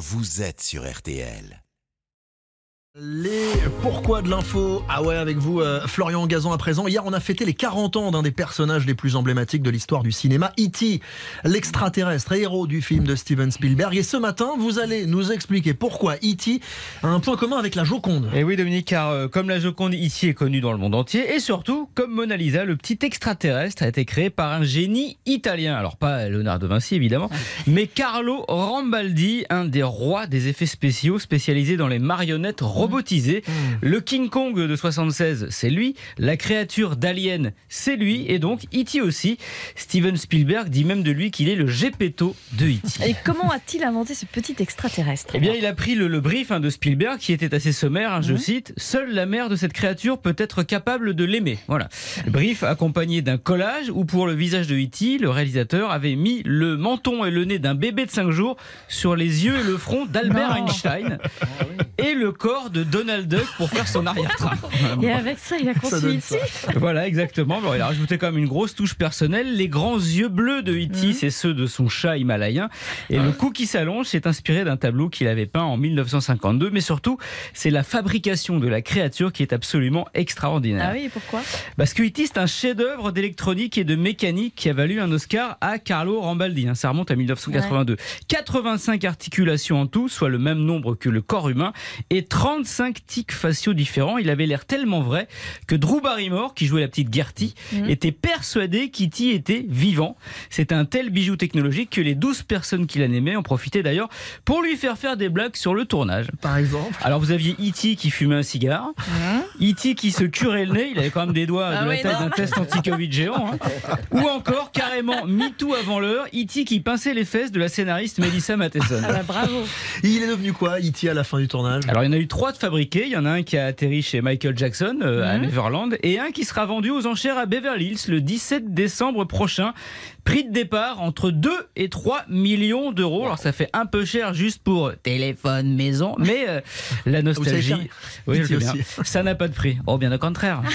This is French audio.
vous êtes sur RTL. Les pourquoi de l'info Ah ouais, avec vous, euh, Florian Gazan à présent. Hier, on a fêté les 40 ans d'un des personnages les plus emblématiques de l'histoire du cinéma, E.T., l'extraterrestre héros du film de Steven Spielberg. Et ce matin, vous allez nous expliquer pourquoi E.T. a un point commun avec la Joconde. Et oui, Dominique, car euh, comme la Joconde ici est connue dans le monde entier, et surtout, comme Mona Lisa, le petit extraterrestre a été créé par un génie italien. Alors, pas Leonardo Vinci, évidemment, mais Carlo Rambaldi, un des rois des effets spéciaux spécialisés dans les marionnettes robotisé. Le King Kong de 76, c'est lui. La créature d'Alien, c'est lui. Et donc, E.T. aussi. Steven Spielberg dit même de lui qu'il est le Gepetto de E.T. Et comment a-t-il inventé ce petit extraterrestre? Eh bien, il a pris le, le brief hein, de Spielberg qui était assez sommaire, hein, je cite. Seule la mère de cette créature peut être capable de l'aimer. Voilà. Brief accompagné d'un collage où, pour le visage de E.T., le réalisateur avait mis le menton et le nez d'un bébé de 5 jours sur les yeux et le front d'Albert. Einstein et le corps de Donald Duck pour faire son arrière-train. Et avec ça, il a donne E.T. Voilà, exactement. Bon, il a rajouté quand même une grosse touche personnelle. Les grands yeux bleus de E.T., c'est ceux de son chat himalayen. Et le cou qui s'allonge, c'est inspiré d'un tableau qu'il avait peint en 1952. Mais surtout, c'est la fabrication de la créature qui est absolument extraordinaire. Ah oui, pourquoi? Parce que E.T., c'est un chef-d'œuvre d'électronique et de mécanique qui a valu un Oscar à Carlo Rambaldi. hein. Ça remonte à 1982. 85 articulations en tout, soit le même nombre que le corps humain, et 35 tics faciaux différents. Il avait l'air tellement vrai que Drew Barrymore, qui jouait la petite Gertie, était persuadé qu'E.T. était vivant. C'est un tel bijou technologique que les 12 personnes qui l'animaient en profitaient d'ailleurs pour lui faire faire des blagues sur le tournage. Par exemple. Alors vous aviez E.T. qui fumait un cigare, E.T. qui se curait le nez, il avait quand même des doigts Ah de la taille d'un test anti-Covid géant, hein. ou encore carrément MeToo avant l'heure, E.T. qui pinçait les fesses de la scénariste Melissa Matheson. Ah bah bravo Il est devenu quoi, E.T. à la fin du tournage? Alors il y en a eu trois de fabriqués, il y en a un qui a atterri chez Michael Jackson euh, à Neverland et un qui sera vendu aux enchères à Beverly Hills le 17 décembre prochain. Prix de départ entre 2 et 3 millions d'euros. Alors ça fait un peu cher juste pour téléphone, maison, mais euh, la nostalgie, oui, bien. ça n'a pas de prix. Oh bien au contraire.